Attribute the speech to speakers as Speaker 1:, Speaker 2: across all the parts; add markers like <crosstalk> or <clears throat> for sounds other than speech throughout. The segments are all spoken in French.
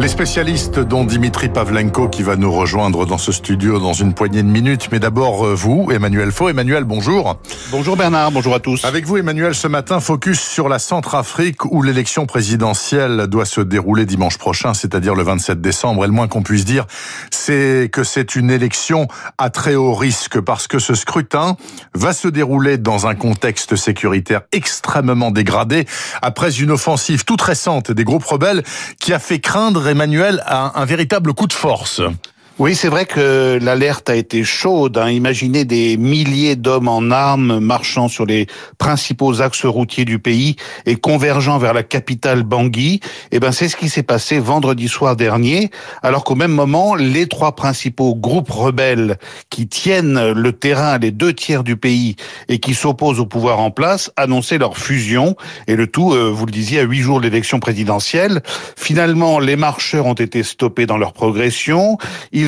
Speaker 1: Les spécialistes dont Dimitri Pavlenko qui va nous rejoindre dans ce studio dans une poignée de minutes. Mais d'abord euh, vous, Emmanuel Faux. Emmanuel, bonjour.
Speaker 2: Bonjour Bernard, bonjour à tous.
Speaker 1: Avec vous Emmanuel, ce matin, focus sur la Centrafrique où l'élection présidentielle doit se dérouler dimanche prochain, c'est-à-dire le 27 décembre. Et le moins qu'on puisse dire, c'est que c'est une élection à très haut risque parce que ce scrutin va se dérouler dans un contexte sécuritaire extrêmement dégradé après une offensive toute récente des groupes rebelles qui a fait craindre Emmanuel a un véritable coup de force.
Speaker 2: Oui, c'est vrai que l'alerte a été chaude. Hein. Imaginez des milliers d'hommes en armes marchant sur les principaux axes routiers du pays et convergeant vers la capitale Bangui. Eh ben, c'est ce qui s'est passé vendredi soir dernier, alors qu'au même moment, les trois principaux groupes rebelles qui tiennent le terrain, les deux tiers du pays et qui s'opposent au pouvoir en place, annonçaient leur fusion. Et le tout, euh, vous le disiez, à huit jours de l'élection présidentielle. Finalement, les marcheurs ont été stoppés dans leur progression.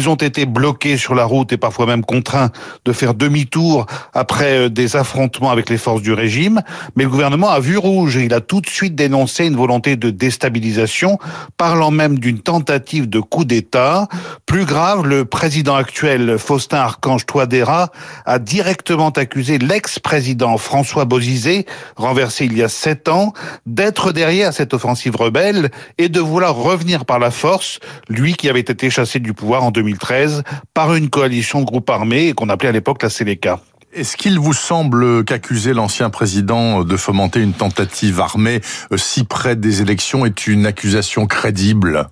Speaker 2: Ont été bloqués sur la route et parfois même contraints de faire demi-tour après euh, des affrontements avec les forces du régime. Mais le gouvernement a vu rouge et il a tout de suite dénoncé une volonté de déstabilisation, parlant même d'une tentative de coup d'État. Plus grave, le président actuel, Faustin Archange Touadéra, a directement accusé l'ex-président François Bozizé, renversé il y a sept ans, d'être derrière cette offensive rebelle et de vouloir revenir par la force, lui qui avait été chassé du pouvoir en 2000. 2013 par une coalition de groupes armés qu'on appelait à l'époque la Séléka.
Speaker 1: Est-ce qu'il vous semble qu'accuser l'ancien président de fomenter une tentative armée euh, si près des élections est une accusation crédible?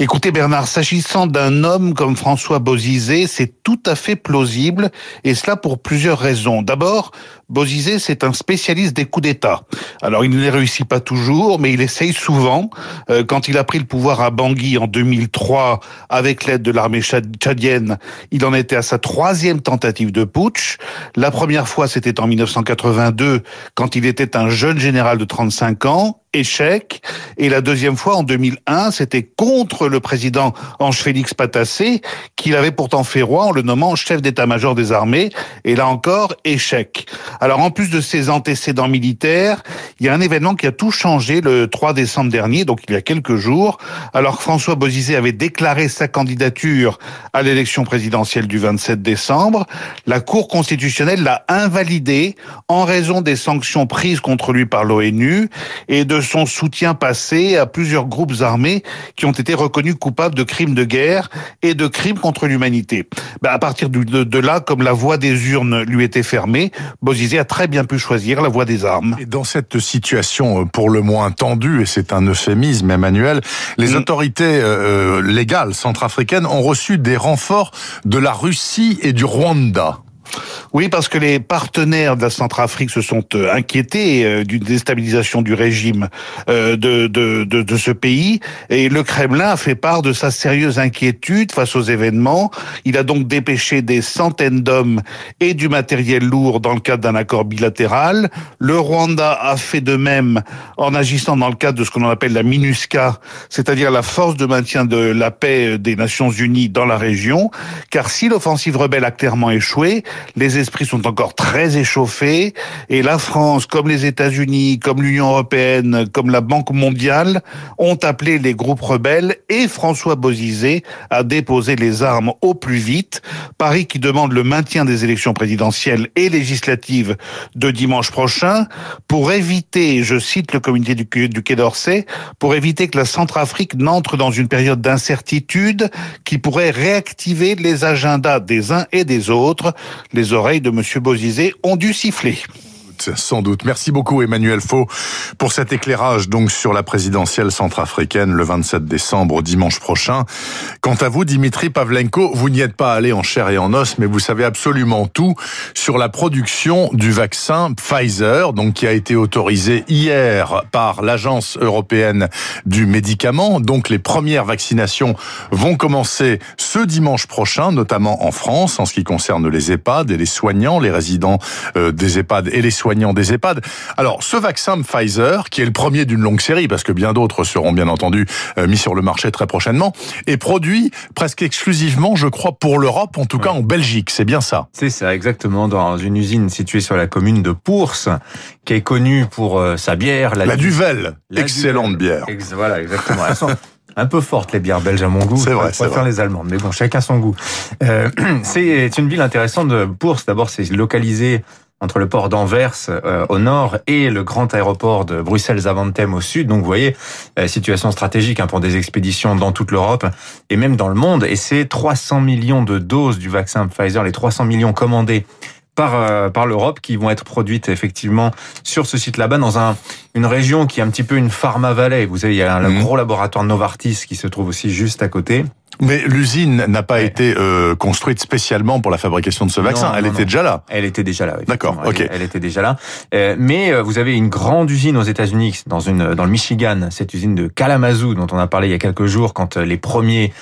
Speaker 2: Écoutez Bernard, s'agissant d'un homme comme François Bozizé, c'est tout à fait plausible, et cela pour plusieurs raisons. D'abord, Bozizé, c'est un spécialiste des coups d'État. Alors, il ne les réussit pas toujours, mais il essaye souvent. Euh, quand il a pris le pouvoir à Bangui en 2003, avec l'aide de l'armée tchadienne, il en était à sa troisième tentative de putsch. La première fois, c'était en 1982, quand il était un jeune général de 35 ans, échec. Et la deuxième fois, en 2001, c'était contre le président Ange-Félix Patassé, qu'il avait pourtant fait roi en le nommant chef d'état-major des armées. Et là encore, échec. Alors en plus de ses antécédents militaires, il y a un événement qui a tout changé le 3 décembre dernier, donc il y a quelques jours, alors que François Bozizé avait déclaré sa candidature à l'élection présidentielle du 27 décembre, la Cour constitutionnelle l'a invalidé en raison des sanctions prises contre lui par l'ONU et de son soutien passé à plusieurs groupes armés qui ont été reconnus coupables de crimes de guerre et de crimes contre l'humanité. Ben, à partir de, là, comme la voie des urnes lui était fermée, Bozizé a très bien pu choisir la voie des armes.
Speaker 1: Et dans cette situation euh, pour le moins tendue, et c'est un euphémisme, Emmanuel, les mm. autorités euh, euh, légales centrafricaines ont reçu des renforts de la Russie et du Rwanda.
Speaker 2: Oui, parce que les partenaires de la Centrafrique se sont euh, inquiétés euh, d'une déstabilisation du régime euh, de, de, de, de, ce pays, et le Kremlin a fait part de sa sérieuse inquiétude face aux événements. Il a donc dépêché des centaines d'hommes et du matériel lourd dans le cadre d'un accord bilatéral. Le Rwanda a fait de même en agissant dans le cadre de ce qu'on appelle la MINUSCA, c'est-à-dire la force de maintien de la paix des Nations Unies dans la région, car si l'offensive rebelle a clairement échoué, les esprits sont encore très échauffés et la France, comme les États-Unis, comme l'Union européenne, comme la Banque mondiale, ont appelé les groupes rebelles et François Bozizé à déposer les armes au plus vite. Paris qui demande le maintien des élections présidentielles et législatives de dimanche prochain pour éviter, je cite le comité du, Quai d'Orsay, pour éviter que la Centrafrique n'entre dans une période d'incertitude qui pourrait réactiver les agendas des uns et des autres les oreilles de M. Bozizé ont dû siffler
Speaker 1: sans doute. Merci beaucoup Emmanuel Faux pour cet éclairage donc sur la présidentielle centrafricaine le 27 décembre dimanche prochain. Quant à vous Dimitri Pavlenko, vous n'y êtes pas allé en chair et en os mais vous savez absolument tout sur la production du vaccin Pfizer donc qui a été autorisé hier par l'agence européenne du médicament. Donc les premières vaccinations vont commencer ce dimanche prochain notamment en France en ce qui concerne les EHPAD et les soignants, les résidents euh, des EHPAD et les soignants soignants des EHPAD. Alors, ce vaccin Pfizer, qui est le premier d'une longue série, parce que bien d'autres seront bien entendu euh, mis sur le marché très prochainement, est produit presque exclusivement, je crois, pour l'Europe, en tout cas en Belgique. C'est bien ça.
Speaker 3: C'est ça, exactement, dans une usine située sur la commune de Pours, qui est connue pour euh, sa bière.
Speaker 1: La, Duvel, excellente bière.
Speaker 3: voilà, exactement. un peu fortes les bières belges à mon goût.
Speaker 1: C'est vrai.
Speaker 3: Je préfère les allemandes, mais bon, chacun son goût. Euh, <clears throat> c'est une ville intéressante de Bourse. D'abord, c'est localisé entre le port d'Anvers euh, au nord et le grand aéroport de Bruxelles-Zaventem au sud. Donc vous voyez, euh, situation stratégique hein, pour des expéditions dans toute l'Europe et même dans le monde. Et c'est 300 millions de doses du vaccin Pfizer, les 300 millions commandés par euh, par l'Europe qui vont être produites effectivement sur ce site là-bas dans un une région qui est un petit peu une pharma valley. Vous savez, il y a un mmh. gros laboratoire Novartis qui se trouve aussi juste à côté.
Speaker 1: Mais l'usine n'a pas été euh, construite spécialement pour la fabrication de ce vaccin. elle était déjà là.
Speaker 3: Elle était déjà là.
Speaker 1: D'accord. Ok.
Speaker 3: Elle, était déjà là. Euh, mais euh, vous avez une grande usine aux États-Unis, dans une dans le Michigan, cette usine de Kalamazoo dont on a parlé il y a quelques jours, quand les premiers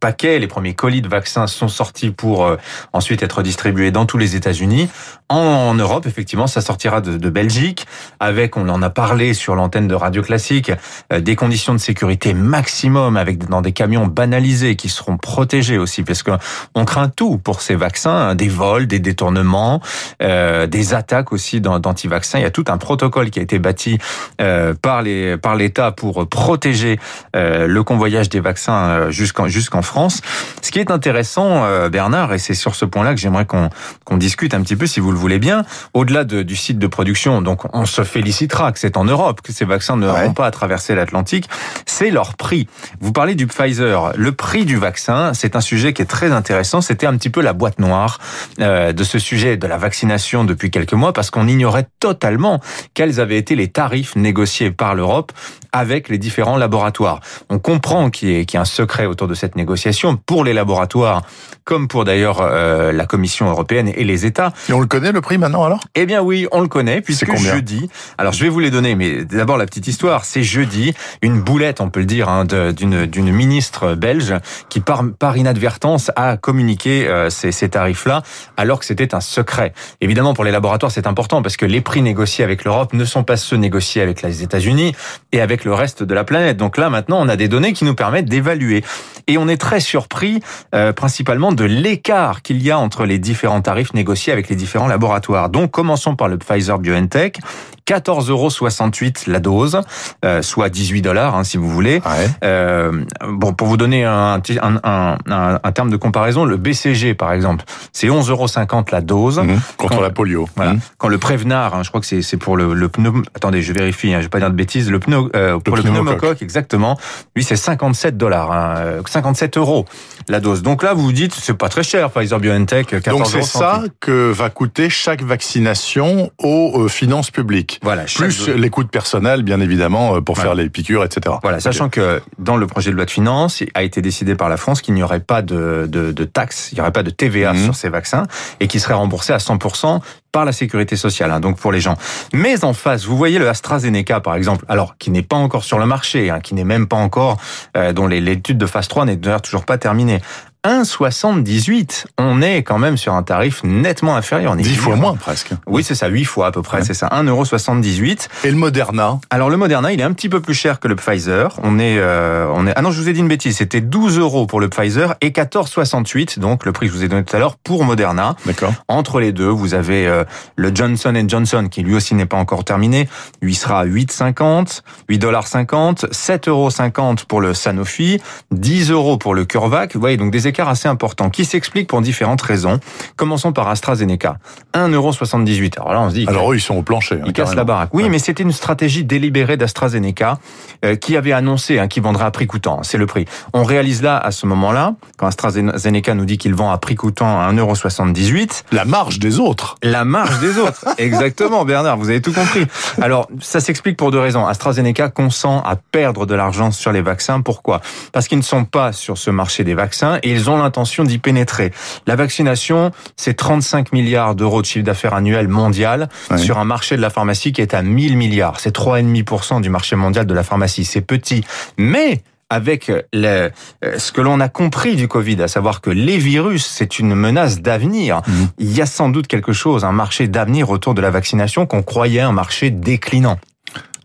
Speaker 3: paquets, les premiers colis de vaccins sont sortis pour ensuite être distribués dans tous les États-Unis. En, Europe, effectivement, ça sortira de, de, Belgique, avec, on en a parlé sur l'antenne de Radio Classique, des conditions de sécurité maximum, avec dans des camions banalisés qui seront protégés aussi, parce que on craint tout pour ces vaccins, hein, des vols, des détournements, euh, des attaques aussi d'anti-vaccins. Il y a tout un protocole qui a été bâti euh, par les par l'État pour protéger euh, le convoyage des vaccins euh, jusqu'en jusqu'en France. Ce qui est intéressant, euh, Bernard, et c'est sur ce point-là que j'aimerais qu'on qu'on discute un petit peu, si vous le voulez bien, au-delà de, du site de production. Donc, on se félicitera que c'est en Europe que ces vaccins ne ouais. pas à traverser l'Atlantique. C'est leur prix. Vous parlez du Pfizer. Le prix du vaccin, c'est un sujet qui est très intéressant. C'était un petit peu la boîte noire euh, de ce sujet de la vaccination depuis quelques mois parce qu'on ignorait totalement quels avaient été les tarifs négociés par l'Europe avec les différents laboratoires. On comprend qu'il y, ait un secret autour de cette négociation pour les laboratoires, comme pour d'ailleurs euh, la Commission européenne et les États.
Speaker 1: Et on le connaît le prix maintenant alors?
Speaker 3: Eh bien oui, on le connaît puisque jeudi. Alors je vais vous les donner, mais d'abord la petite histoire. C'est jeudi une boulette, on peut le dire, hein, d'une ministre belge qui par par inadvertance a communiqué euh, ces, ces tarifs-là alors que c'était un secret. Évidemment pour les laboratoires c'est important parce que les prix négociés avec l'Europe ne sont pas ceux négociés avec les États-Unis et avec le reste de la planète. Donc là, maintenant, on a des données qui nous permettent d'évaluer. Et on est très surpris, euh, principalement, de l'écart qu'il y a entre les différents tarifs négociés avec les différents laboratoires. Donc, commençons par le Pfizer BioNTech. 14,68 euros la dose, euh, soit 18 dollars hein, si vous voulez.
Speaker 1: Ouais.
Speaker 3: Euh, bon, pour vous donner un, un, un, un, terme de comparaison, le BCG par exemple, c'est 11,50 euros la dose
Speaker 1: mmh, contre quand, la polio.
Speaker 3: Voilà. Mmh. Quand le Prévenard, hein, je crois que c'est pour le, le pneu. Attendez, je vérifie, hein, je vais pas dire de bêtises. Le pneu euh, pour le, le pneumocoque, exactement. Lui, c'est 57 dollars, hein, 57 euros la dose. Donc là, vous vous dites, c'est pas très cher, Pfizer BioNTech. 14
Speaker 1: Donc c'est ça que va coûter chaque vaccination aux euh, finances publiques.
Speaker 3: Voilà.
Speaker 1: Plus les coûts de personnel, bien évidemment, euh, pour voilà. faire les piqûres, etc.
Speaker 3: Voilà, okay. sachant que dans le projet de loi de finances, il a été décidé par la France qu'il n'y aurait pas de, de, de taxes, il n'y aurait pas de TVA mmh. sur ces vaccins et qui serait remboursé à 100% par la sécurité sociale, hein, donc pour les gens. Mais en face, vous voyez le AstraZeneca par exemple, alors qui n'est pas encore sur le marché, hein, qui n'est même pas encore, euh, dont l'étude de phase 3 n'est d'ailleurs toujours pas terminée. 1,78. On est quand même sur un tarif nettement inférieur. On est
Speaker 1: 10 fois moins presque.
Speaker 3: Oui, c'est ça, 8 fois à peu près, ouais. c'est ça, 1,78
Speaker 1: Et le Moderna?
Speaker 3: Alors le Moderna, il est un petit peu plus cher que le Pfizer. On est, euh, on est. Ah non, je vous ai dit une bêtise. C'était 12 euros pour le Pfizer et 14,68, donc le prix que je vous ai donné tout à l'heure pour Moderna.
Speaker 1: D'accord.
Speaker 3: Entre les deux, vous avez euh, le Johnson Johnson qui lui aussi n'est pas encore terminé. Lui sera 8,50, 8 dollars 50, 7,50 euros pour le Sanofi, 10 euros pour le CureVac. Vous voyez donc des écart assez important qui s'explique pour différentes raisons. Commençons par AstraZeneca. 1,78€. Alors là, on se dit...
Speaker 1: Alors eux, ils sont au plancher.
Speaker 3: Ils hein, cassent la baraque. Oui, ouais. mais c'était une stratégie délibérée d'AstraZeneca euh, qui avait annoncé hein, qu'il vendrait à prix coûtant. C'est le prix. On réalise là, à ce moment-là, quand AstraZeneca nous dit qu'il vend à prix coûtant à 1,78€.
Speaker 1: La marge des autres.
Speaker 3: La marge des autres. <laughs> Exactement, Bernard, vous avez tout compris. Alors, ça s'explique pour deux raisons. AstraZeneca consent à perdre de l'argent sur les vaccins. Pourquoi? Parce qu'ils ne sont pas sur ce marché des vaccins et ils ils ont l'intention d'y pénétrer. La vaccination, c'est 35 milliards d'euros de chiffre d'affaires annuel mondial oui. sur un marché de la pharmacie qui est à 1000 milliards. C'est 3,5% du marché mondial de la pharmacie. C'est petit. Mais avec le, ce que l'on a compris du Covid, à savoir que les virus, c'est une menace d'avenir.
Speaker 1: Mhm.
Speaker 3: Il y a sans doute quelque chose, un marché d'avenir autour de la vaccination qu'on croyait un marché déclinant.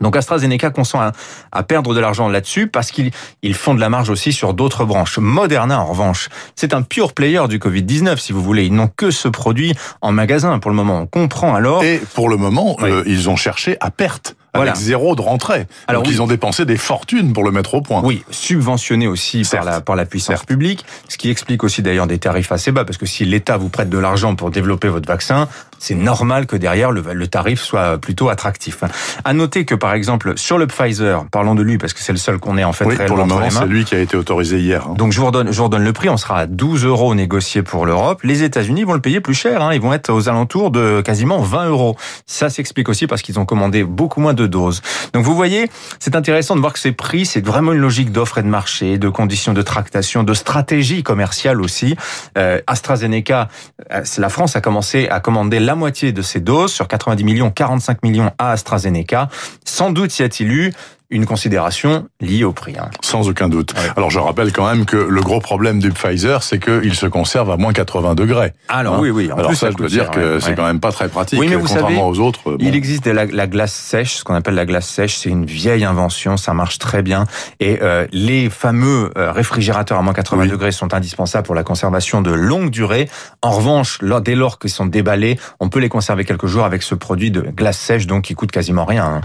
Speaker 3: Donc AstraZeneca consent à, à perdre de l'argent là-dessus parce qu'ils ils font de la marge aussi sur d'autres branches. Moderna, en revanche, c'est un pure player du Covid-19, si vous voulez. Ils n'ont que ce produit en magasin pour le moment. On comprend alors...
Speaker 1: Et pour le moment,
Speaker 3: Oui.
Speaker 1: euh, ils ont cherché à perte.
Speaker 3: Voilà.
Speaker 1: Avec zéro de rentrée.
Speaker 3: Alors
Speaker 1: Donc
Speaker 3: oui.
Speaker 1: ils ont dépensé des fortunes pour le mettre au point.
Speaker 3: Oui, subventionné aussi
Speaker 1: Certes.
Speaker 3: par la, par la puissance
Speaker 1: Certes.
Speaker 3: publique, ce qui explique aussi d'ailleurs des tarifs assez bas, parce que si l'État vous prête de l'argent pour développer votre vaccin, c'est normal que derrière le, le tarif soit plutôt attractif. À noter que par exemple sur le Pfizer, parlons de lui parce que c'est le seul qu'on ait en fait
Speaker 1: Oui, pour le moment, c'est lui qui a été autorisé hier. hein.
Speaker 3: Donc je vous redonne, je vous redonne le prix, on sera à 12 euros négocié pour l'Europe. Les États-Unis vont le payer plus cher, hein. ils vont être aux alentours de quasiment 20 euros. Ça s'explique aussi parce qu'ils ont commandé beaucoup moins de doses. Donc vous voyez, c'est intéressant de voir que ces prix, c'est vraiment une logique d'offre et de marché, de conditions de tractation, de stratégie commerciale aussi. Euh, AstraZeneca, euh, la France a commencé à commander la moitié de ces doses sur 90 millions, 45 millions à AstraZeneca. Sans doute y a-t-il eu une considération liée au prix. hein.
Speaker 1: Sans aucun doute.
Speaker 3: Ouais.
Speaker 1: Alors je rappelle quand même que le gros problème du Pfizer, c'est qu'il se conserve à moins 80 degrés.
Speaker 3: Alors
Speaker 1: Hein
Speaker 3: oui, oui. en
Speaker 1: Alors
Speaker 3: plus,
Speaker 1: ça, je dois dire
Speaker 3: cher,
Speaker 1: que
Speaker 3: ouais,
Speaker 1: c'est quand même pas très pratique.
Speaker 3: Oui, mais vous
Speaker 1: contrairement
Speaker 3: savez,
Speaker 1: aux autres. bon.
Speaker 3: Il existe de la, la glace sèche, ce qu'on appelle la glace sèche, c'est une vieille invention, ça marche très bien. Et euh, les fameux euh, réfrigérateurs à moins 80
Speaker 1: Oui.
Speaker 3: degrés sont indispensables pour la conservation de longue durée. En revanche, dès lors qu'ils sont déballés, on peut les conserver quelques jours avec ce produit de glace sèche, donc qui coûte quasiment rien. hein.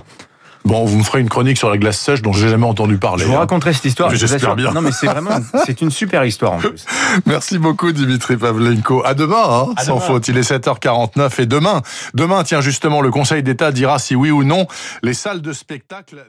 Speaker 1: Bon, vous me ferez une chronique sur la glace sèche dont j'ai jamais entendu parler.
Speaker 3: Je vous
Speaker 1: hein.
Speaker 3: raconterai cette histoire.
Speaker 1: J'espère bien.
Speaker 3: Non, mais c'est vraiment, <laughs> c'est une super histoire en plus. <laughs>
Speaker 1: Merci beaucoup Dimitri Pavlenko. À demain, hein,
Speaker 3: À
Speaker 1: sans
Speaker 3: demain.
Speaker 1: faute. Il est 7h49 et demain, demain, tiens justement, le Conseil d'État dira si oui ou non les salles de spectacle